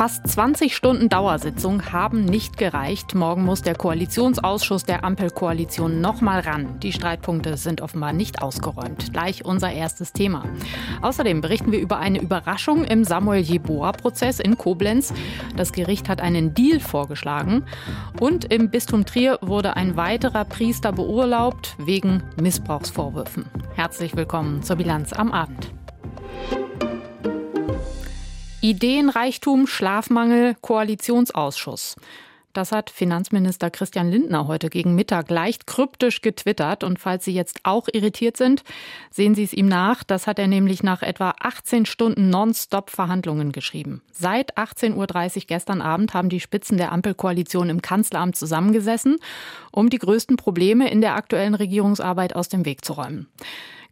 Fast 20 Stunden Dauersitzung haben nicht gereicht. Morgen muss der Koalitionsausschuss der Ampelkoalition nochmal ran. Die Streitpunkte sind offenbar nicht ausgeräumt. Gleich unser erstes Thema. Außerdem berichten wir über eine Überraschung im Samuel Jeboa-Prozess in Koblenz. Das Gericht hat einen Deal vorgeschlagen. Und im Bistum Trier wurde ein weiterer Priester beurlaubt wegen Missbrauchsvorwürfen. Herzlich willkommen zur Bilanz am Abend. Ideenreichtum, Schlafmangel, Koalitionsausschuss. Das hat Finanzminister Christian Lindner heute gegen Mittag leicht kryptisch getwittert. Und falls Sie jetzt auch irritiert sind, sehen Sie es ihm nach. Das hat er nämlich nach etwa 18 Stunden Nonstop-Verhandlungen geschrieben. Seit 18.30 Uhr gestern Abend haben die Spitzen der Ampelkoalition im Kanzleramt zusammengesessen, um die größten Probleme in der aktuellen Regierungsarbeit aus dem Weg zu räumen.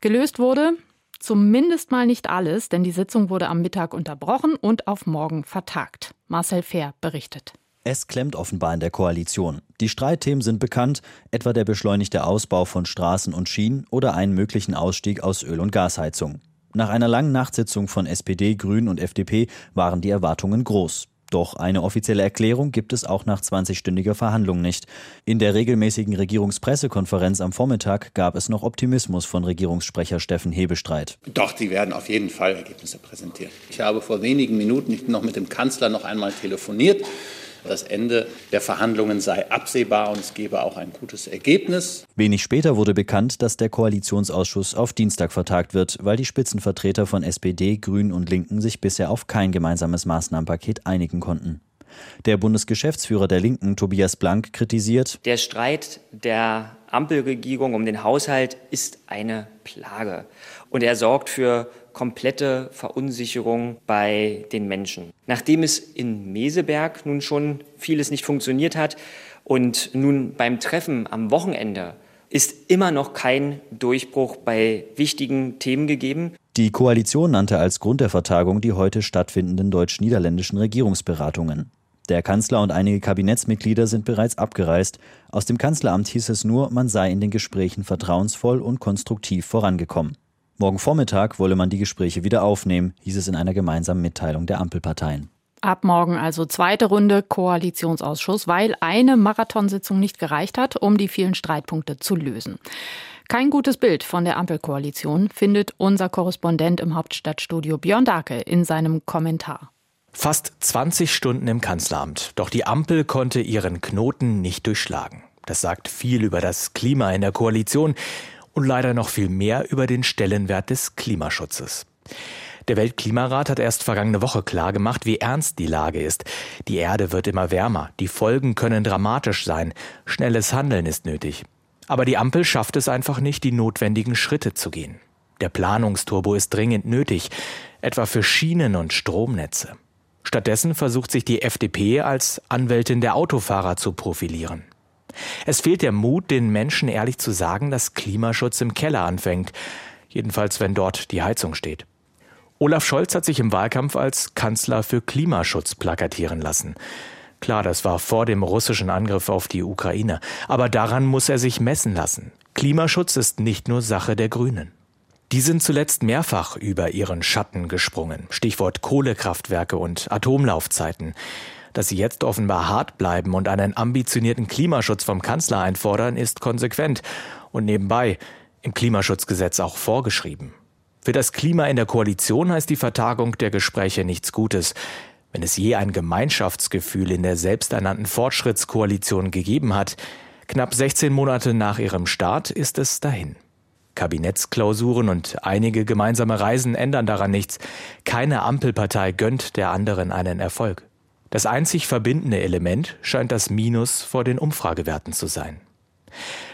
Gelöst wurde, Zumindest mal nicht alles, denn die Sitzung wurde am Mittag unterbrochen und auf morgen vertagt. Marcel Fehr berichtet. Es klemmt offenbar in der Koalition. Die Streitthemen sind bekannt, etwa der beschleunigte Ausbau von Straßen und Schienen oder einen möglichen Ausstieg aus Öl- und Gasheizung. Nach einer langen Nachtsitzung von SPD, Grünen und FDP waren die Erwartungen groß. Doch eine offizielle Erklärung gibt es auch nach 20-stündiger Verhandlung nicht. In der regelmäßigen Regierungspressekonferenz am Vormittag gab es noch Optimismus von Regierungssprecher Steffen Hebestreit. Doch, die werden auf jeden Fall Ergebnisse präsentieren. Ich habe vor wenigen Minuten noch mit dem Kanzler noch einmal telefoniert. Das Ende der Verhandlungen sei absehbar und es gebe auch ein gutes Ergebnis. Wenig später wurde bekannt, dass der Koalitionsausschuss auf Dienstag vertagt wird, weil die Spitzenvertreter von SPD, Grünen und Linken sich bisher auf kein gemeinsames Maßnahmenpaket einigen konnten. Der Bundesgeschäftsführer der Linken, Tobias Blank, kritisiert, der Streit der Ampelregierung um den Haushalt ist eine Plage. Und er sorgt für komplette Verunsicherung bei den Menschen. Nachdem es in Meseberg nun schon vieles nicht funktioniert hat und nun beim Treffen am Wochenende ist immer noch kein Durchbruch bei wichtigen Themen gegeben. Die Koalition nannte als Grund der Vertagung die heute stattfindenden deutsch-niederländischen Regierungsberatungen. Der Kanzler und einige Kabinettsmitglieder sind bereits abgereist. Aus dem Kanzleramt hieß es nur, man sei in den Gesprächen vertrauensvoll und konstruktiv vorangekommen. Morgen Vormittag wolle man die Gespräche wieder aufnehmen, hieß es in einer gemeinsamen Mitteilung der Ampelparteien. Ab morgen also zweite Runde Koalitionsausschuss, weil eine Marathonsitzung nicht gereicht hat, um die vielen Streitpunkte zu lösen. Kein gutes Bild von der Ampelkoalition findet unser Korrespondent im Hauptstadtstudio Björn Dake in seinem Kommentar. Fast 20 Stunden im Kanzleramt, doch die Ampel konnte ihren Knoten nicht durchschlagen. Das sagt viel über das Klima in der Koalition und leider noch viel mehr über den Stellenwert des Klimaschutzes. Der Weltklimarat hat erst vergangene Woche klargemacht, wie ernst die Lage ist. Die Erde wird immer wärmer, die Folgen können dramatisch sein, schnelles Handeln ist nötig. Aber die Ampel schafft es einfach nicht, die notwendigen Schritte zu gehen. Der Planungsturbo ist dringend nötig, etwa für Schienen und Stromnetze. Stattdessen versucht sich die FDP als Anwältin der Autofahrer zu profilieren. Es fehlt der Mut, den Menschen ehrlich zu sagen, dass Klimaschutz im Keller anfängt, jedenfalls wenn dort die Heizung steht. Olaf Scholz hat sich im Wahlkampf als Kanzler für Klimaschutz plakatieren lassen. Klar, das war vor dem russischen Angriff auf die Ukraine, aber daran muss er sich messen lassen. Klimaschutz ist nicht nur Sache der Grünen. Die sind zuletzt mehrfach über ihren Schatten gesprungen. Stichwort Kohlekraftwerke und Atomlaufzeiten. Dass sie jetzt offenbar hart bleiben und einen ambitionierten Klimaschutz vom Kanzler einfordern, ist konsequent und nebenbei im Klimaschutzgesetz auch vorgeschrieben. Für das Klima in der Koalition heißt die Vertagung der Gespräche nichts Gutes. Wenn es je ein Gemeinschaftsgefühl in der selbsternannten Fortschrittskoalition gegeben hat, knapp 16 Monate nach ihrem Start ist es dahin. Kabinettsklausuren und einige gemeinsame Reisen ändern daran nichts. Keine Ampelpartei gönnt der anderen einen Erfolg. Das einzig verbindende Element scheint das Minus vor den Umfragewerten zu sein.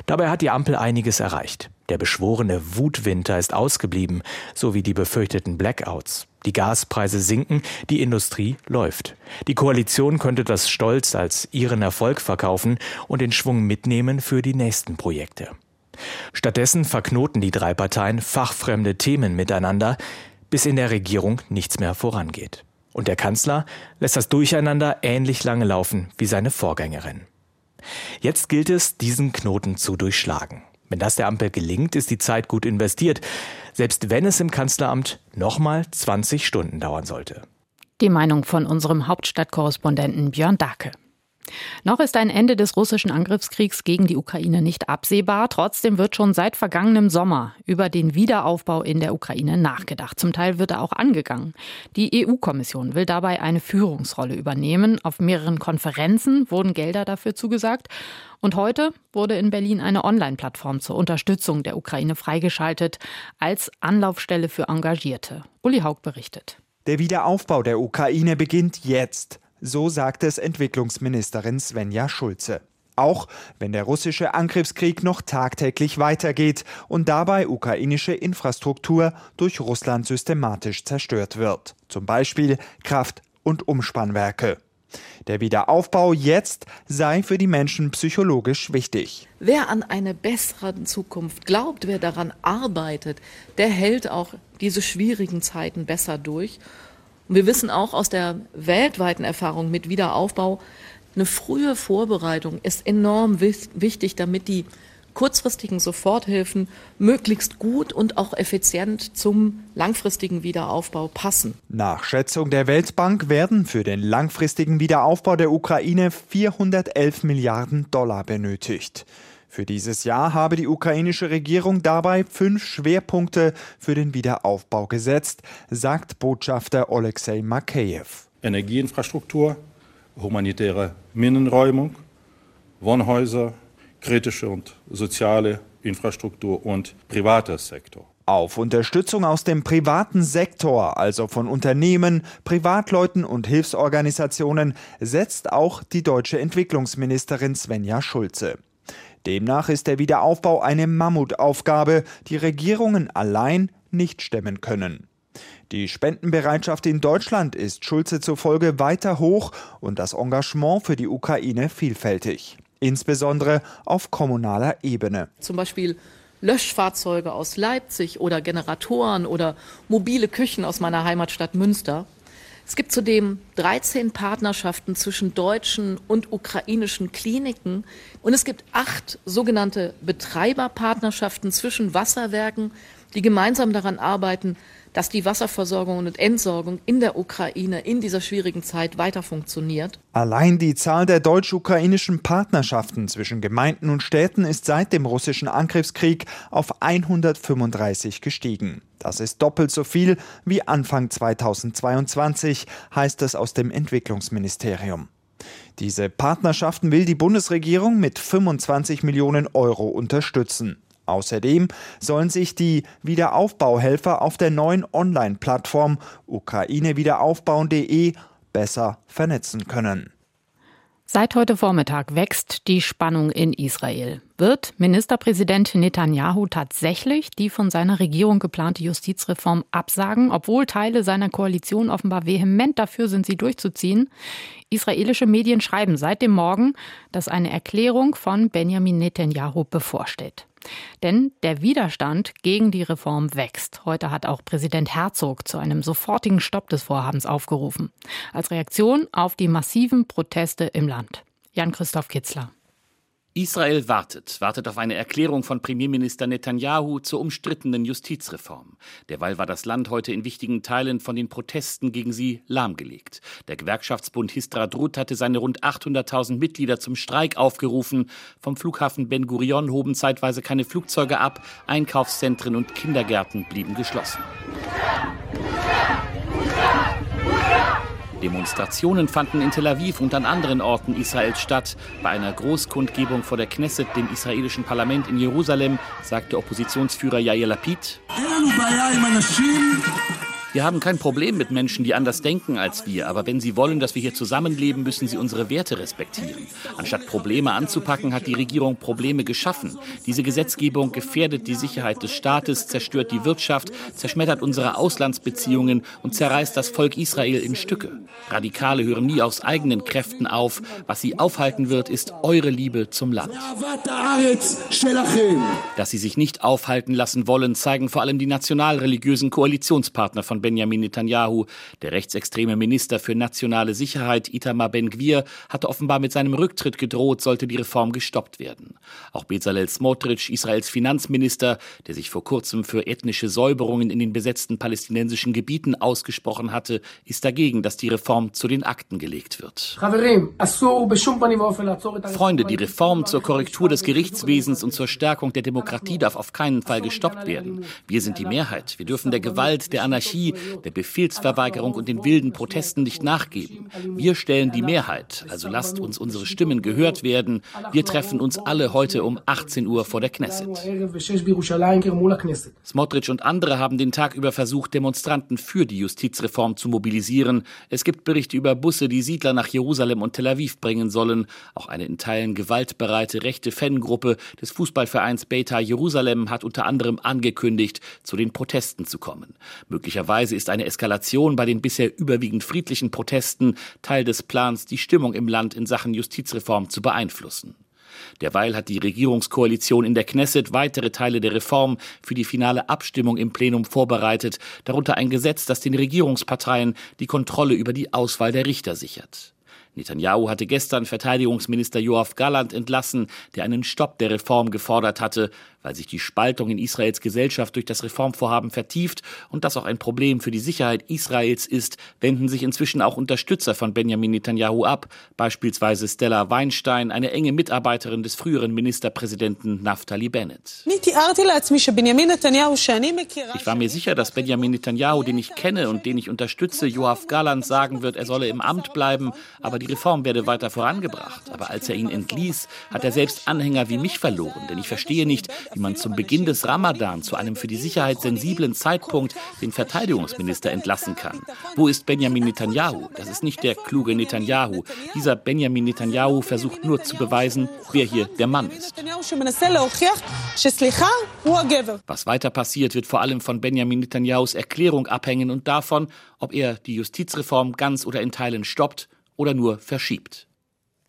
Dabei hat die Ampel einiges erreicht. Der beschworene Wutwinter ist ausgeblieben, sowie die befürchteten Blackouts. Die Gaspreise sinken, die Industrie läuft. Die Koalition könnte das stolz als ihren Erfolg verkaufen und den Schwung mitnehmen für die nächsten Projekte. Stattdessen verknoten die drei Parteien fachfremde Themen miteinander, bis in der Regierung nichts mehr vorangeht. Und der Kanzler lässt das Durcheinander ähnlich lange laufen wie seine Vorgängerin. Jetzt gilt es, diesen Knoten zu durchschlagen. Wenn das der Ampel gelingt, ist die Zeit gut investiert, selbst wenn es im Kanzleramt nochmal 20 Stunden dauern sollte. Die Meinung von unserem Hauptstadtkorrespondenten Björn Dacke. Noch ist ein Ende des russischen Angriffskriegs gegen die Ukraine nicht absehbar. Trotzdem wird schon seit vergangenem Sommer über den Wiederaufbau in der Ukraine nachgedacht. Zum Teil wird er auch angegangen. Die EU-Kommission will dabei eine Führungsrolle übernehmen. Auf mehreren Konferenzen wurden Gelder dafür zugesagt. Und heute wurde in Berlin eine Online-Plattform zur Unterstützung der Ukraine freigeschaltet als Anlaufstelle für Engagierte. Uli Haug berichtet. Der Wiederaufbau der Ukraine beginnt jetzt. So sagt es Entwicklungsministerin Svenja Schulze. Auch wenn der russische Angriffskrieg noch tagtäglich weitergeht und dabei ukrainische Infrastruktur durch Russland systematisch zerstört wird. Zum Beispiel Kraft- und Umspannwerke. Der Wiederaufbau jetzt sei für die Menschen psychologisch wichtig. Wer an eine bessere Zukunft glaubt, wer daran arbeitet, der hält auch diese schwierigen Zeiten besser durch. Und wir wissen auch aus der weltweiten Erfahrung mit Wiederaufbau, eine frühe Vorbereitung ist enorm wichtig, damit die kurzfristigen Soforthilfen möglichst gut und auch effizient zum langfristigen Wiederaufbau passen. Nach Schätzung der Weltbank werden für den langfristigen Wiederaufbau der Ukraine 411 Milliarden Dollar benötigt. Für dieses Jahr habe die ukrainische Regierung dabei fünf Schwerpunkte für den Wiederaufbau gesetzt, sagt Botschafter Alexei Makeyev. Energieinfrastruktur, humanitäre Minenräumung, Wohnhäuser, kritische und soziale Infrastruktur und privater Sektor. Auf Unterstützung aus dem privaten Sektor, also von Unternehmen, Privatleuten und Hilfsorganisationen, setzt auch die deutsche Entwicklungsministerin Svenja Schulze. Demnach ist der Wiederaufbau eine Mammutaufgabe, die Regierungen allein nicht stemmen können. Die Spendenbereitschaft in Deutschland ist Schulze zufolge weiter hoch und das Engagement für die Ukraine vielfältig, insbesondere auf kommunaler Ebene. Zum Beispiel Löschfahrzeuge aus Leipzig oder Generatoren oder mobile Küchen aus meiner Heimatstadt Münster. Es gibt zudem 13 Partnerschaften zwischen deutschen und ukrainischen Kliniken und es gibt acht sogenannte Betreiberpartnerschaften zwischen Wasserwerken, die gemeinsam daran arbeiten, dass die Wasserversorgung und Entsorgung in der Ukraine in dieser schwierigen Zeit weiter funktioniert. Allein die Zahl der deutsch-ukrainischen Partnerschaften zwischen Gemeinden und Städten ist seit dem russischen Angriffskrieg auf 135 gestiegen. Das ist doppelt so viel wie Anfang 2022, heißt es aus dem Entwicklungsministerium. Diese Partnerschaften will die Bundesregierung mit 25 Millionen Euro unterstützen. Außerdem sollen sich die Wiederaufbauhelfer auf der neuen Online-Plattform ukrainewiederaufbauen.de besser vernetzen können. Seit heute Vormittag wächst die Spannung in Israel. Wird Ministerpräsident Netanyahu tatsächlich die von seiner Regierung geplante Justizreform absagen, obwohl Teile seiner Koalition offenbar vehement dafür sind, sie durchzuziehen? Israelische Medien schreiben seit dem Morgen, dass eine Erklärung von Benjamin Netanyahu bevorsteht. Denn der Widerstand gegen die Reform wächst. Heute hat auch Präsident Herzog zu einem sofortigen Stopp des Vorhabens aufgerufen. Als Reaktion auf die massiven Proteste im Land. Jan-Christoph Kitzler. Israel wartet, wartet auf eine Erklärung von Premierminister Netanyahu zur umstrittenen Justizreform. Derweil war das Land heute in wichtigen Teilen von den Protesten gegen sie lahmgelegt. Der Gewerkschaftsbund Histradrut hatte seine rund 800.000 Mitglieder zum Streik aufgerufen. Vom Flughafen Ben Gurion hoben zeitweise keine Flugzeuge ab, Einkaufszentren und Kindergärten blieben geschlossen. Demonstrationen fanden in Tel Aviv und an anderen Orten Israels statt. Bei einer Großkundgebung vor der Knesset, dem israelischen Parlament in Jerusalem, sagte Oppositionsführer Yair Lapid, wir haben kein Problem mit Menschen, die anders denken als wir, aber wenn sie wollen, dass wir hier zusammenleben, müssen sie unsere Werte respektieren. Anstatt Probleme anzupacken, hat die Regierung Probleme geschaffen. Diese Gesetzgebung gefährdet die Sicherheit des Staates, zerstört die Wirtschaft, zerschmettert unsere Auslandsbeziehungen und zerreißt das Volk Israel in Stücke. Radikale hören nie aus eigenen Kräften auf. Was sie aufhalten wird, ist eure Liebe zum Land. Dass sie sich nicht aufhalten lassen wollen, zeigen vor allem die nationalreligiösen Koalitionspartner von Benjamin Netanyahu. Der rechtsextreme Minister für nationale Sicherheit Itamar Ben-Gvir hatte offenbar mit seinem Rücktritt gedroht, sollte die Reform gestoppt werden. Auch Bezalel Smotrich, Israels Finanzminister, der sich vor kurzem für ethnische Säuberungen in den besetzten palästinensischen Gebieten ausgesprochen hatte, ist dagegen, dass die Reform zu den Akten gelegt wird. Freunde, die Reform zur Korrektur des Gerichtswesens und zur Stärkung der Demokratie darf auf keinen Fall gestoppt werden. Wir sind die Mehrheit. Wir dürfen der Gewalt, der Anarchie, der Befehlsverweigerung und den wilden Protesten nicht nachgeben. Wir stellen die Mehrheit, also lasst uns unsere Stimmen gehört werden. Wir treffen uns alle heute um 18 Uhr vor der Knesset. Smotrich und andere haben den Tag über versucht, Demonstranten für die Justizreform zu mobilisieren. Es gibt Berichte über Busse, die Siedler nach Jerusalem und Tel Aviv bringen sollen. Auch eine in Teilen gewaltbereite rechte Fangruppe des Fußballvereins Beta Jerusalem hat unter anderem angekündigt, zu den Protesten zu kommen. Möglicherweise ist eine Eskalation bei den bisher überwiegend friedlichen Protesten Teil des Plans, die Stimmung im Land in Sachen Justizreform zu beeinflussen. Derweil hat die Regierungskoalition in der Knesset weitere Teile der Reform für die finale Abstimmung im Plenum vorbereitet, darunter ein Gesetz, das den Regierungsparteien die Kontrolle über die Auswahl der Richter sichert. Netanyahu hatte gestern Verteidigungsminister Joachim Galland entlassen, der einen Stopp der Reform gefordert hatte, weil sich die Spaltung in Israels Gesellschaft durch das Reformvorhaben vertieft und das auch ein Problem für die Sicherheit Israels ist, wenden sich inzwischen auch Unterstützer von Benjamin Netanyahu ab, beispielsweise Stella Weinstein, eine enge Mitarbeiterin des früheren Ministerpräsidenten Naftali Bennett. Ich war mir sicher, dass Benjamin Netanyahu, den ich kenne und den ich unterstütze, Joachim Galland sagen wird, er solle im Amt bleiben, aber die Reform werde weiter vorangebracht. Aber als er ihn entließ, hat er selbst Anhänger wie mich verloren, denn ich verstehe nicht, wie man zum Beginn des Ramadan zu einem für die Sicherheit sensiblen Zeitpunkt den Verteidigungsminister entlassen kann. Wo ist Benjamin Netanyahu? Das ist nicht der kluge Netanyahu. Dieser Benjamin Netanyahu versucht nur zu beweisen, wer hier der Mann ist. Was weiter passiert, wird vor allem von Benjamin Netanyahus Erklärung abhängen und davon, ob er die Justizreform ganz oder in Teilen stoppt oder nur verschiebt.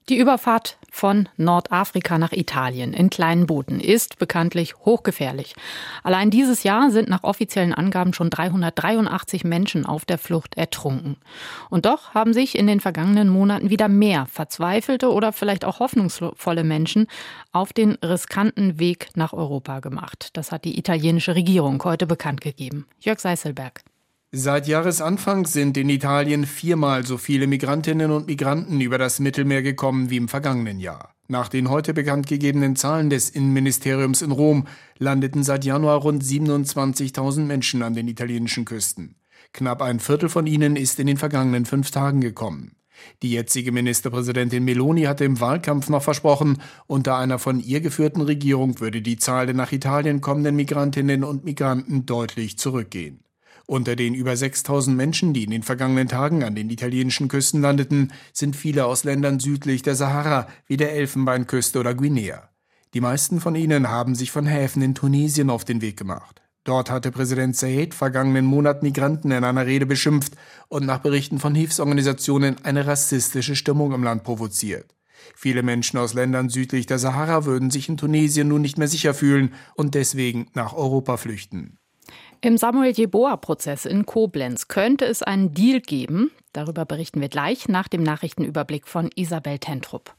Die Überfahrt von Nordafrika nach Italien in kleinen Booten ist bekanntlich hochgefährlich. Allein dieses Jahr sind nach offiziellen Angaben schon 383 Menschen auf der Flucht ertrunken. Und doch haben sich in den vergangenen Monaten wieder mehr verzweifelte oder vielleicht auch hoffnungsvolle Menschen auf den riskanten Weg nach Europa gemacht. Das hat die italienische Regierung heute bekannt gegeben. Jörg Seiselberg. Seit Jahresanfang sind in Italien viermal so viele Migrantinnen und Migranten über das Mittelmeer gekommen wie im vergangenen Jahr. Nach den heute bekannt gegebenen Zahlen des Innenministeriums in Rom landeten seit Januar rund 27.000 Menschen an den italienischen Küsten. Knapp ein Viertel von ihnen ist in den vergangenen fünf Tagen gekommen. Die jetzige Ministerpräsidentin Meloni hatte im Wahlkampf noch versprochen, unter einer von ihr geführten Regierung würde die Zahl der nach Italien kommenden Migrantinnen und Migranten deutlich zurückgehen. Unter den über 6000 Menschen, die in den vergangenen Tagen an den italienischen Küsten landeten, sind viele aus Ländern südlich der Sahara, wie der Elfenbeinküste oder Guinea. Die meisten von ihnen haben sich von Häfen in Tunesien auf den Weg gemacht. Dort hatte Präsident Said vergangenen Monat Migranten in einer Rede beschimpft und nach Berichten von Hilfsorganisationen eine rassistische Stimmung im Land provoziert. Viele Menschen aus Ländern südlich der Sahara würden sich in Tunesien nun nicht mehr sicher fühlen und deswegen nach Europa flüchten. Im Samuel Jeboa-Prozess in Koblenz könnte es einen Deal geben. Darüber berichten wir gleich nach dem Nachrichtenüberblick von Isabel Tentrup.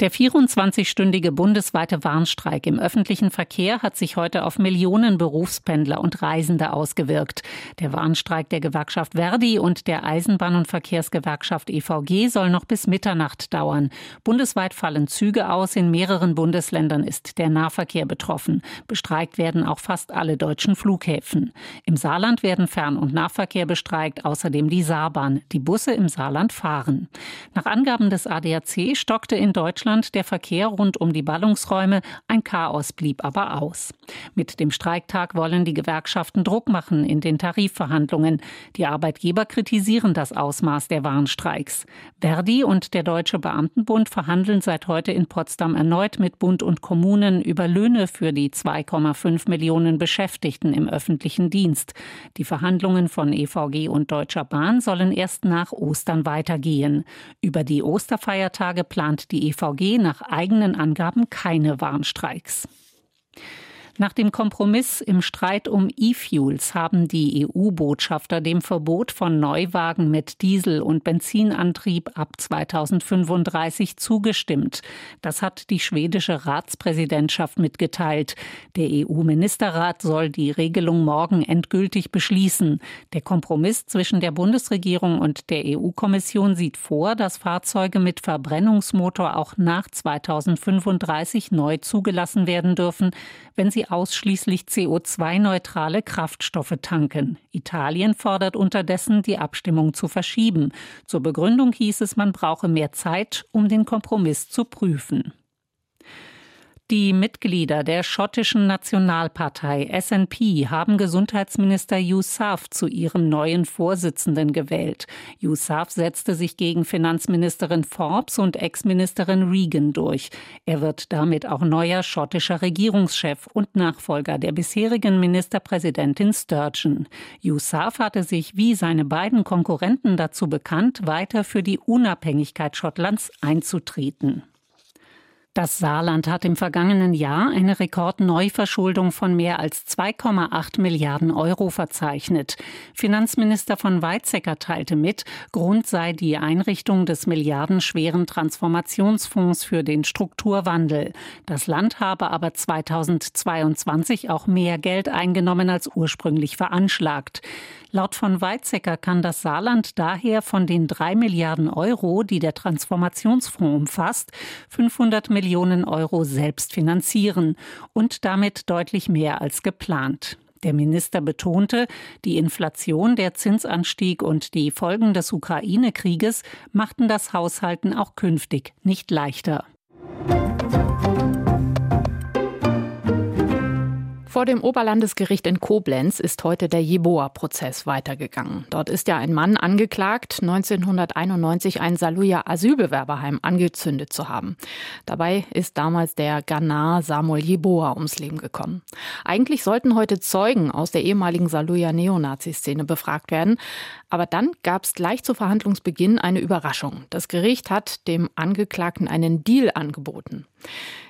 Der 24-stündige bundesweite Warnstreik im öffentlichen Verkehr hat sich heute auf Millionen Berufspendler und Reisende ausgewirkt. Der Warnstreik der Gewerkschaft Verdi und der Eisenbahn- und Verkehrsgewerkschaft EVG soll noch bis Mitternacht dauern. Bundesweit fallen Züge aus. In mehreren Bundesländern ist der Nahverkehr betroffen. Bestreikt werden auch fast alle deutschen Flughäfen. Im Saarland werden Fern- und Nahverkehr bestreikt, außerdem die Saarbahn. Die Busse im Saarland fahren. Nach Angaben des ADAC stockte in Deutschland Deutschland der Verkehr rund um die Ballungsräume. Ein Chaos blieb aber aus. Mit dem Streiktag wollen die Gewerkschaften Druck machen in den Tarifverhandlungen. Die Arbeitgeber kritisieren das Ausmaß der Warnstreiks. Verdi und der Deutsche Beamtenbund verhandeln seit heute in Potsdam erneut mit Bund und Kommunen über Löhne für die 2,5 Millionen Beschäftigten im öffentlichen Dienst. Die Verhandlungen von EVG und Deutscher Bahn sollen erst nach Ostern weitergehen. Über die Osterfeiertage plant die EVG nach eigenen Angaben keine Warnstreiks. Nach dem Kompromiss im Streit um E-Fuels haben die EU-Botschafter dem Verbot von Neuwagen mit Diesel- und Benzinantrieb ab 2035 zugestimmt. Das hat die schwedische Ratspräsidentschaft mitgeteilt. Der EU-Ministerrat soll die Regelung morgen endgültig beschließen. Der Kompromiss zwischen der Bundesregierung und der EU-Kommission sieht vor, dass Fahrzeuge mit Verbrennungsmotor auch nach 2035 neu zugelassen werden dürfen, wenn sie ausschließlich CO2-neutrale Kraftstoffe tanken. Italien fordert unterdessen, die Abstimmung zu verschieben. Zur Begründung hieß es, man brauche mehr Zeit, um den Kompromiss zu prüfen. Die Mitglieder der schottischen Nationalpartei SNP haben Gesundheitsminister Yousaf zu ihrem neuen Vorsitzenden gewählt. Yousaf setzte sich gegen Finanzministerin Forbes und Ex-Ministerin Regan durch. Er wird damit auch neuer schottischer Regierungschef und Nachfolger der bisherigen Ministerpräsidentin Sturgeon. Yousaf hatte sich wie seine beiden Konkurrenten dazu bekannt, weiter für die Unabhängigkeit Schottlands einzutreten. Das Saarland hat im vergangenen Jahr eine Rekordneuverschuldung von mehr als 2,8 Milliarden Euro verzeichnet. Finanzminister von Weizsäcker teilte mit, Grund sei die Einrichtung des milliardenschweren Transformationsfonds für den Strukturwandel. Das Land habe aber 2022 auch mehr Geld eingenommen als ursprünglich veranschlagt. Laut von Weizsäcker kann das Saarland daher von den drei Milliarden Euro, die der Transformationsfonds umfasst, 500 Millionen Euro selbst finanzieren und damit deutlich mehr als geplant. Der Minister betonte, die Inflation, der Zinsanstieg und die Folgen des Ukraine-Krieges machten das Haushalten auch künftig nicht leichter. Vor dem Oberlandesgericht in Koblenz ist heute der Jeboa-Prozess weitergegangen. Dort ist ja ein Mann angeklagt, 1991 ein Saluja Asylbewerberheim angezündet zu haben. Dabei ist damals der Ghana Samuel Jeboa ums Leben gekommen. Eigentlich sollten heute Zeugen aus der ehemaligen Saluja Neonazi-Szene befragt werden. Aber dann gab es gleich zu Verhandlungsbeginn eine Überraschung. Das Gericht hat dem Angeklagten einen Deal angeboten.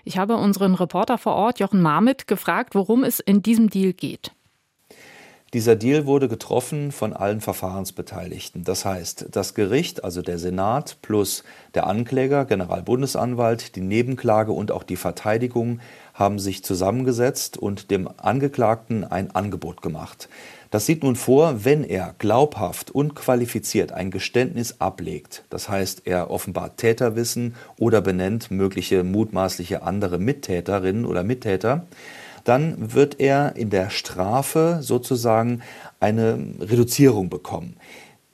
Ich habe unseren Reporter vor Ort, Jochen Marmit, gefragt, worum es in diesem Deal geht. Dieser Deal wurde getroffen von allen Verfahrensbeteiligten. Das heißt, das Gericht, also der Senat plus der Ankläger, Generalbundesanwalt, die Nebenklage und auch die Verteidigung haben sich zusammengesetzt und dem Angeklagten ein Angebot gemacht. Das sieht nun vor, wenn er glaubhaft und qualifiziert ein Geständnis ablegt, das heißt, er offenbart Täterwissen oder benennt mögliche mutmaßliche andere Mittäterinnen oder Mittäter, dann wird er in der Strafe sozusagen eine Reduzierung bekommen.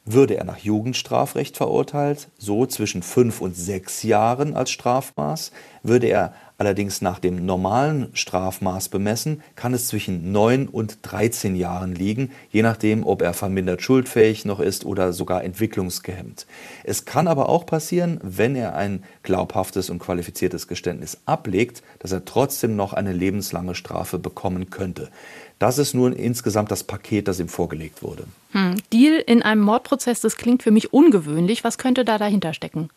Würde er nach Jugendstrafrecht verurteilt, so zwischen fünf und sechs Jahren als Strafmaß, würde er allerdings nach dem normalen Strafmaß bemessen, kann es zwischen 9 und 13 Jahren liegen, je nachdem, ob er vermindert schuldfähig noch ist oder sogar entwicklungsgehemmt. Es kann aber auch passieren, wenn er ein glaubhaftes und qualifiziertes Geständnis ablegt, dass er trotzdem noch eine lebenslange Strafe bekommen könnte. Das ist nun insgesamt das Paket, das ihm vorgelegt wurde. Hm. Deal in einem Mordprozess, das klingt für mich ungewöhnlich. Was könnte da dahinter stecken?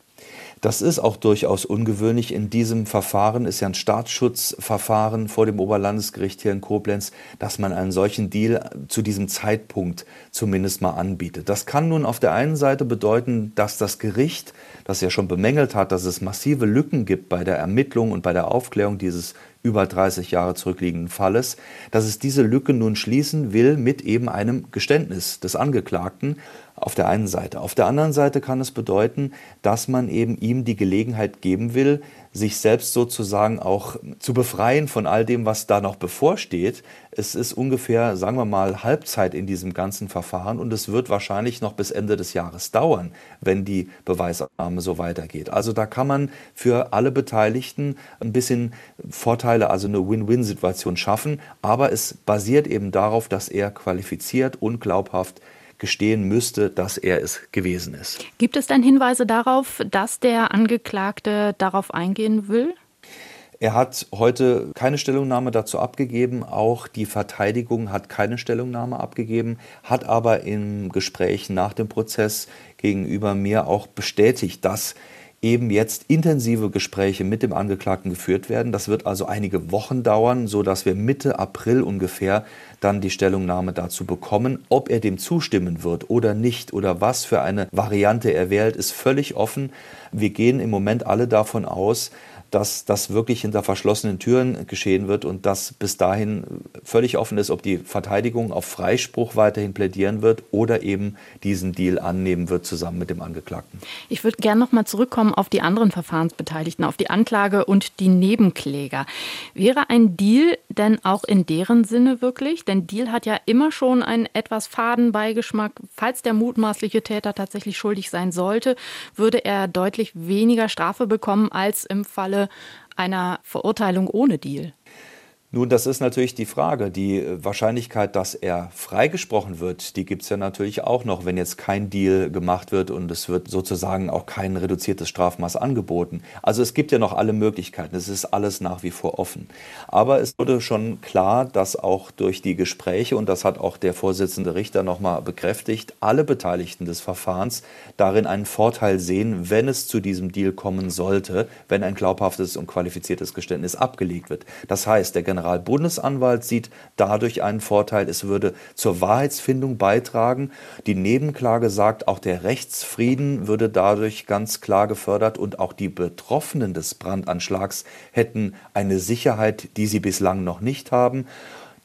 Das ist auch durchaus ungewöhnlich. In diesem Verfahren ist ja ein Staatsschutzverfahren vor dem Oberlandesgericht hier in Koblenz, dass man einen solchen Deal zu diesem Zeitpunkt zumindest mal anbietet. Das kann nun auf der einen Seite bedeuten, dass das Gericht, das ja schon bemängelt hat, dass es massive Lücken gibt bei der Ermittlung und bei der Aufklärung dieses über 30 Jahre zurückliegenden Falles, dass es diese Lücke nun schließen will mit eben einem Geständnis des Angeklagten auf der einen Seite. Auf der anderen Seite kann es bedeuten, dass man eben ihm die Gelegenheit geben will, sich selbst sozusagen auch zu befreien von all dem, was da noch bevorsteht. Es ist ungefähr, sagen wir mal, Halbzeit in diesem ganzen Verfahren und es wird wahrscheinlich noch bis Ende des Jahres dauern, wenn die Beweisabnahme so weitergeht. Also da kann man für alle Beteiligten ein bisschen Vorteile, also eine Win-Win-Situation schaffen, aber es basiert eben darauf, dass er qualifiziert und glaubhaft gestehen müsste, dass er es gewesen ist. Gibt es denn Hinweise darauf, dass der Angeklagte darauf eingehen will? Er hat heute keine Stellungnahme dazu abgegeben, auch die Verteidigung hat keine Stellungnahme abgegeben, hat aber im Gespräch nach dem Prozess gegenüber mir auch bestätigt, dass eben jetzt intensive Gespräche mit dem Angeklagten geführt werden. Das wird also einige Wochen dauern, so dass wir Mitte April ungefähr dann die Stellungnahme dazu bekommen. Ob er dem zustimmen wird oder nicht oder was für eine Variante er wählt, ist völlig offen. Wir gehen im Moment alle davon aus, dass das wirklich hinter verschlossenen Türen geschehen wird und dass bis dahin völlig offen ist, ob die Verteidigung auf Freispruch weiterhin plädieren wird oder eben diesen Deal annehmen wird zusammen mit dem Angeklagten. Ich würde gerne noch mal zurückkommen auf die anderen Verfahrensbeteiligten, auf die Anklage und die Nebenkläger. Wäre ein Deal denn auch in deren Sinne wirklich? Denn Deal hat ja immer schon einen etwas faden Beigeschmack. Falls der mutmaßliche Täter tatsächlich schuldig sein sollte, würde er deutlich weniger Strafe bekommen als im Falle einer Verurteilung ohne Deal? Nun, das ist natürlich die Frage. Die Wahrscheinlichkeit, dass er freigesprochen wird, die gibt es ja natürlich auch noch, wenn jetzt kein Deal gemacht wird und es wird sozusagen auch kein reduziertes Strafmaß angeboten. Also es gibt ja noch alle Möglichkeiten. Es ist alles nach wie vor offen. Aber es wurde schon klar, dass auch durch die Gespräche, und das hat auch der Vorsitzende Richter nochmal bekräftigt, alle Beteiligten des Verfahrens darin einen Vorteil sehen, wenn es zu diesem Deal kommen sollte, wenn ein glaubhaftes und qualifiziertes Geständnis abgelegt wird. Das heißt, der Generalbundesanwalt sieht dadurch einen Vorteil. Es würde zur Wahrheitsfindung beitragen. Die Nebenklage sagt, auch der Rechtsfrieden würde dadurch ganz klar gefördert und auch die Betroffenen des Brandanschlags hätten eine Sicherheit, die sie bislang noch nicht haben.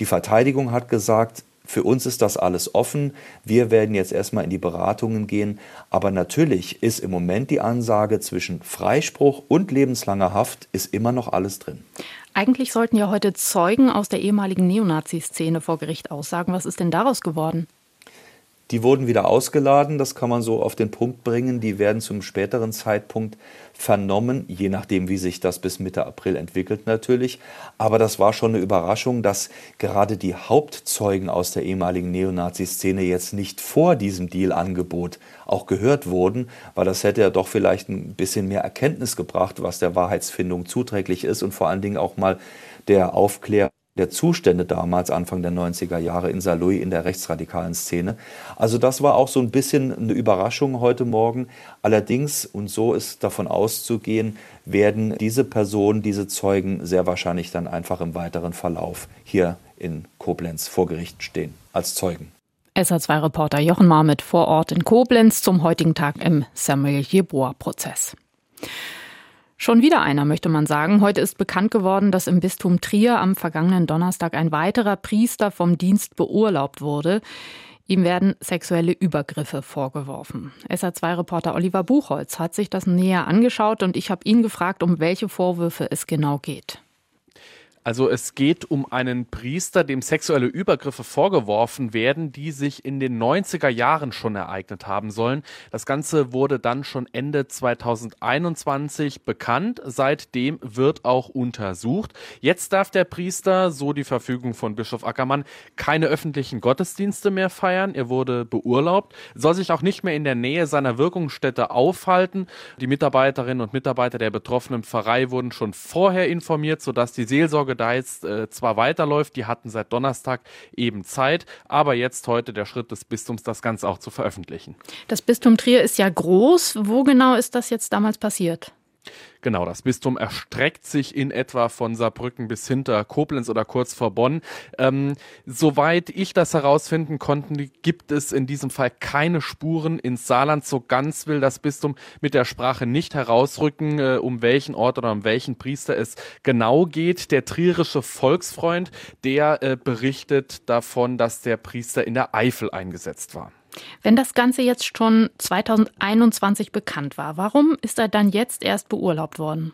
Die Verteidigung hat gesagt, für uns ist das alles offen. Wir werden jetzt erstmal in die Beratungen gehen. Aber natürlich ist im Moment die Ansage zwischen Freispruch und lebenslanger Haft ist immer noch alles drin. Eigentlich sollten ja heute Zeugen aus der ehemaligen Neonazi-Szene vor Gericht aussagen. Was ist denn daraus geworden? Die wurden wieder ausgeladen, das kann man so auf den Punkt bringen. Die werden zum späteren Zeitpunkt vernommen, je nachdem, wie sich das bis Mitte April entwickelt natürlich. Aber das war schon eine Überraschung, dass gerade die Hauptzeugen aus der ehemaligen Neonazi-Szene jetzt nicht vor diesem Deal-Angebot auch gehört wurden, weil das hätte ja doch vielleicht ein bisschen mehr Erkenntnis gebracht, was der Wahrheitsfindung zuträglich ist und vor allen Dingen auch mal der Aufklärung der Zustände damals, Anfang der 90er Jahre in Saarlouis in der rechtsradikalen Szene. Also das war auch so ein bisschen eine Überraschung heute Morgen. Allerdings, und so ist davon auszugehen, werden diese Personen, diese Zeugen sehr wahrscheinlich dann einfach im weiteren Verlauf hier in Koblenz vor Gericht stehen als Zeugen. SA2-Reporter Jochen Marmit vor Ort in Koblenz zum heutigen Tag im Samuel Jeboa-Prozess. Schon wieder einer, möchte man sagen. Heute ist bekannt geworden, dass im Bistum Trier am vergangenen Donnerstag ein weiterer Priester vom Dienst beurlaubt wurde. Ihm werden sexuelle Übergriffe vorgeworfen. SA2-Reporter Oliver Buchholz hat sich das näher angeschaut und ich habe ihn gefragt, um welche Vorwürfe es genau geht. Also es geht um einen Priester, dem sexuelle Übergriffe vorgeworfen werden, die sich in den 90er Jahren schon ereignet haben sollen. Das Ganze wurde dann schon Ende 2021 bekannt. Seitdem wird auch untersucht. Jetzt darf der Priester, so die Verfügung von Bischof Ackermann, keine öffentlichen Gottesdienste mehr feiern. Er wurde beurlaubt, soll sich auch nicht mehr in der Nähe seiner Wirkungsstätte aufhalten. Die Mitarbeiterinnen und Mitarbeiter der betroffenen Pfarrei wurden schon vorher informiert, sodass die Seelsorge da jetzt äh, zwar weiterläuft, die hatten seit Donnerstag eben Zeit, aber jetzt heute der Schritt des Bistums, das Ganze auch zu veröffentlichen. Das Bistum Trier ist ja groß. Wo genau ist das jetzt damals passiert? Genau, das Bistum erstreckt sich in etwa von Saarbrücken bis hinter Koblenz oder kurz vor Bonn. Ähm, soweit ich das herausfinden konnte, gibt es in diesem Fall keine Spuren ins Saarland. So ganz will das Bistum mit der Sprache nicht herausrücken, äh, um welchen Ort oder um welchen Priester es genau geht. Der trierische Volksfreund, der äh, berichtet davon, dass der Priester in der Eifel eingesetzt war. Wenn das Ganze jetzt schon 2021 bekannt war, warum ist er dann jetzt erst beurlaubt worden?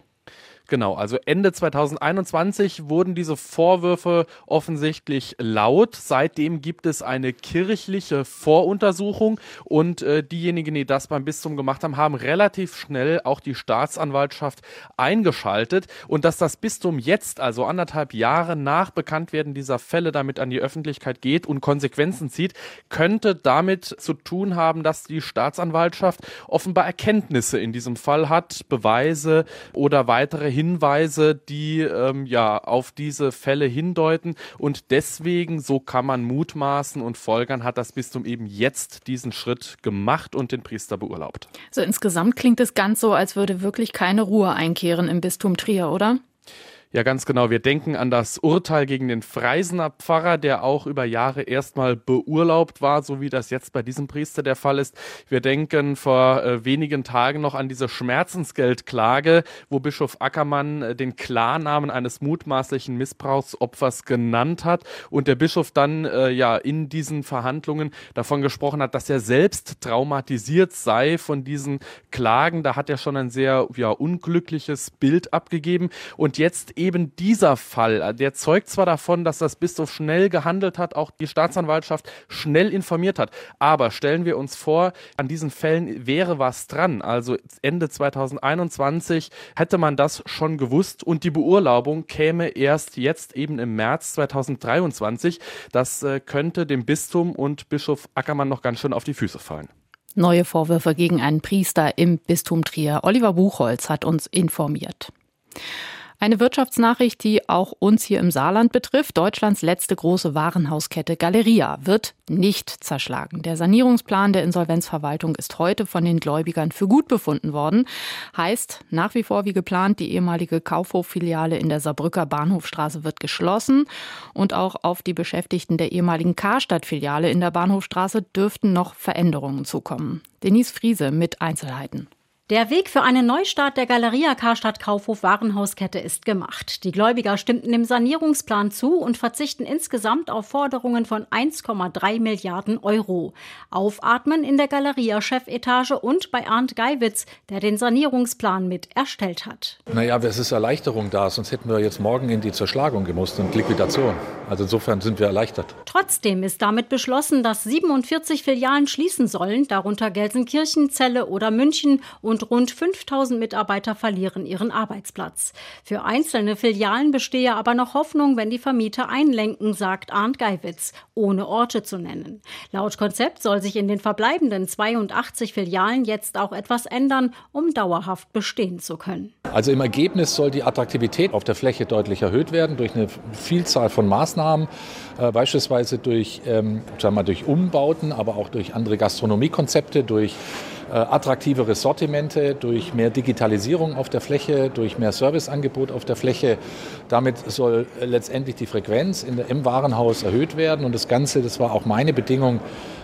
Genau, also Ende 2021 wurden diese Vorwürfe offensichtlich laut. Seitdem gibt es eine kirchliche Voruntersuchung und äh, diejenigen, die das beim Bistum gemacht haben, haben relativ schnell auch die Staatsanwaltschaft eingeschaltet. Und dass das Bistum jetzt, also anderthalb Jahre nach Bekanntwerden dieser Fälle, damit an die Öffentlichkeit geht und Konsequenzen zieht, könnte damit zu tun haben, dass die Staatsanwaltschaft offenbar Erkenntnisse in diesem Fall hat, Beweise oder weitere Hinweise die ähm, ja auf diese Fälle hindeuten. Und deswegen, so kann man mutmaßen und folgern, hat das Bistum eben jetzt diesen Schritt gemacht und den Priester beurlaubt. So insgesamt klingt es ganz so, als würde wirklich keine Ruhe einkehren im Bistum Trier, oder? Ja, ganz genau. Wir denken an das Urteil gegen den Freisener Pfarrer, der auch über Jahre erstmal beurlaubt war, so wie das jetzt bei diesem Priester der Fall ist. Wir denken vor äh, wenigen Tagen noch an diese Schmerzensgeldklage, wo Bischof Ackermann äh, den Klarnamen eines mutmaßlichen Missbrauchsopfers genannt hat und der Bischof dann äh, ja in diesen Verhandlungen davon gesprochen hat, dass er selbst traumatisiert sei von diesen Klagen. Da hat er schon ein sehr ja unglückliches Bild abgegeben und jetzt eben dieser Fall, der zeugt zwar davon, dass das Bistum schnell gehandelt hat, auch die Staatsanwaltschaft schnell informiert hat, aber stellen wir uns vor, an diesen Fällen wäre was dran. Also Ende 2021 hätte man das schon gewusst und die Beurlaubung käme erst jetzt eben im März 2023. Das äh, könnte dem Bistum und Bischof Ackermann noch ganz schön auf die Füße fallen. Neue Vorwürfe gegen einen Priester im Bistum Trier. Oliver Buchholz hat uns informiert. Eine Wirtschaftsnachricht, die auch uns hier im Saarland betrifft. Deutschlands letzte große Warenhauskette Galeria wird nicht zerschlagen. Der Sanierungsplan der Insolvenzverwaltung ist heute von den Gläubigern für gut befunden worden. Heißt, nach wie vor wie geplant, die ehemalige Kaufhoffiliale in der Saarbrücker Bahnhofstraße wird geschlossen. Und auch auf die Beschäftigten der ehemaligen Karstadt-Filiale in der Bahnhofstraße dürften noch Veränderungen zukommen. Denise Friese mit Einzelheiten. Der Weg für einen Neustart der Galeria Karstadt Kaufhof Warenhauskette ist gemacht. Die Gläubiger stimmten dem Sanierungsplan zu und verzichten insgesamt auf Forderungen von 1,3 Milliarden Euro. Aufatmen in der Galeria-Chefetage und bei Arndt Geiwitz, der den Sanierungsplan mit erstellt hat. Naja, es ist Erleichterung da, sonst hätten wir jetzt morgen in die Zerschlagung gemusst und Liquidation. Also insofern sind wir erleichtert. Trotzdem ist damit beschlossen, dass 47 Filialen schließen sollen, darunter Gelsenkirchen, Celle oder München und und rund 5000 Mitarbeiter verlieren ihren Arbeitsplatz. Für einzelne Filialen bestehe aber noch Hoffnung, wenn die Vermieter einlenken, sagt Arndt Geiwitz, ohne Orte zu nennen. Laut Konzept soll sich in den verbleibenden 82 Filialen jetzt auch etwas ändern, um dauerhaft bestehen zu können. Also im Ergebnis soll die Attraktivität auf der Fläche deutlich erhöht werden durch eine Vielzahl von Maßnahmen, äh, beispielsweise durch, ähm, sagen wir, durch Umbauten, aber auch durch andere Gastronomiekonzepte, durch attraktivere Sortimente, durch mehr Digitalisierung auf der Fläche, durch mehr Serviceangebot auf der Fläche. Damit soll letztendlich die Frequenz in der, im Warenhaus erhöht werden. Und das Ganze, das war auch meine Bedingung,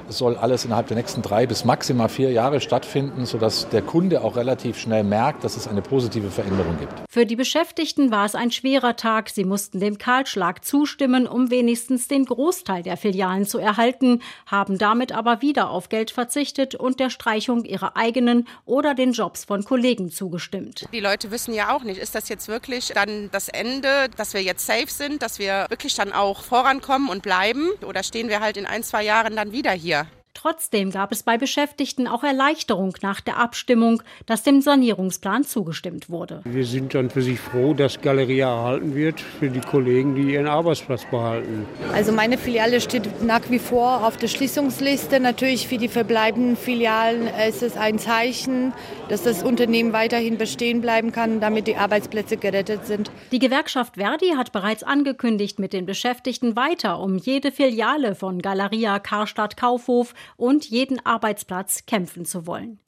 soll alles innerhalb der nächsten drei bis maximal vier Jahre stattfinden, sodass der Kunde auch relativ schnell merkt, dass es eine positive Veränderung gibt. Für die Beschäftigten war es ein schwerer Tag. Sie mussten dem Kahlschlag zustimmen, um wenigstens den Großteil der Filialen zu erhalten, haben damit aber wieder auf Geld verzichtet und der Streichung ihrer eigenen oder den Jobs von Kollegen zugestimmt. Die Leute wissen ja auch nicht, ist das jetzt wirklich dann das Ende, dass wir jetzt safe sind, dass wir wirklich dann auch vorankommen und bleiben oder stehen wir halt in ein, zwei Jahren dann wieder hier? Trotzdem gab es bei Beschäftigten auch Erleichterung nach der Abstimmung, dass dem Sanierungsplan zugestimmt wurde. Wir sind dann für sich froh, dass Galeria erhalten wird für die Kollegen, die ihren Arbeitsplatz behalten. Also meine Filiale steht nach wie vor auf der Schließungsliste. Natürlich für die verbleibenden Filialen ist es ein Zeichen, dass das Unternehmen weiterhin bestehen bleiben kann, damit die Arbeitsplätze gerettet sind. Die Gewerkschaft Verdi hat bereits angekündigt, mit den Beschäftigten weiter um jede Filiale von Galeria Karstadt Kaufhof und jeden Arbeitsplatz kämpfen zu wollen.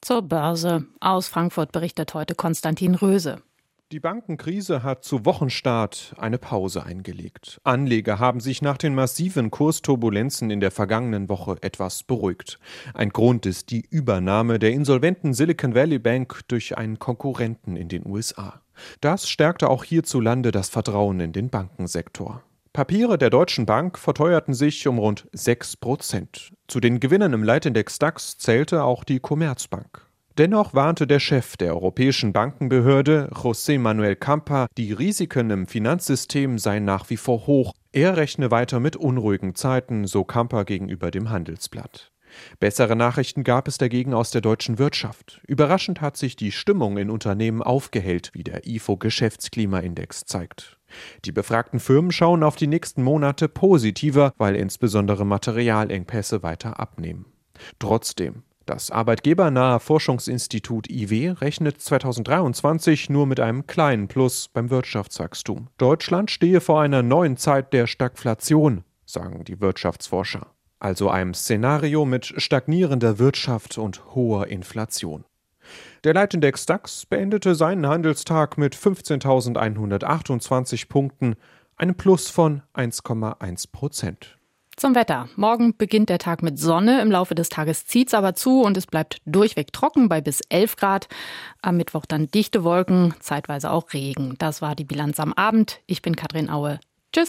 Zur Börse. Aus Frankfurt berichtet heute Konstantin Röse. Die Bankenkrise hat zu Wochenstart eine Pause eingelegt. Anleger haben sich nach den massiven Kursturbulenzen in der vergangenen Woche etwas beruhigt. Ein Grund ist die Übernahme der insolventen Silicon Valley Bank durch einen Konkurrenten in den USA. Das stärkte auch hierzulande das Vertrauen in den Bankensektor. Papiere der Deutschen Bank verteuerten sich um rund 6 Prozent. Zu den Gewinnern im Leitindex DAX zählte auch die Commerzbank. Dennoch warnte der Chef der Europäischen Bankenbehörde, José Manuel Campa, die Risiken im Finanzsystem seien nach wie vor hoch. Er rechne weiter mit unruhigen Zeiten, so Campa gegenüber dem Handelsblatt. Bessere Nachrichten gab es dagegen aus der deutschen Wirtschaft. Überraschend hat sich die Stimmung in Unternehmen aufgehellt, wie der IFO Geschäftsklimaindex zeigt. Die befragten Firmen schauen auf die nächsten Monate positiver, weil insbesondere Materialengpässe weiter abnehmen. Trotzdem, Das arbeitgebernahe Forschungsinstitut IW rechnet 2023 nur mit einem kleinen Plus beim Wirtschaftswachstum. Deutschland stehe vor einer neuen Zeit der Stagflation, sagen die Wirtschaftsforscher. Also einem Szenario mit stagnierender Wirtschaft und hoher Inflation. Der Leitindex DAX beendete seinen Handelstag mit 15.128 Punkten, einem Plus von 1,1 Prozent. Zum Wetter. Morgen beginnt der Tag mit Sonne. Im Laufe des Tages zieht es aber zu und es bleibt durchweg trocken bei bis 11 Grad. Am Mittwoch dann dichte Wolken, zeitweise auch Regen. Das war die Bilanz am Abend. Ich bin Katrin Aue.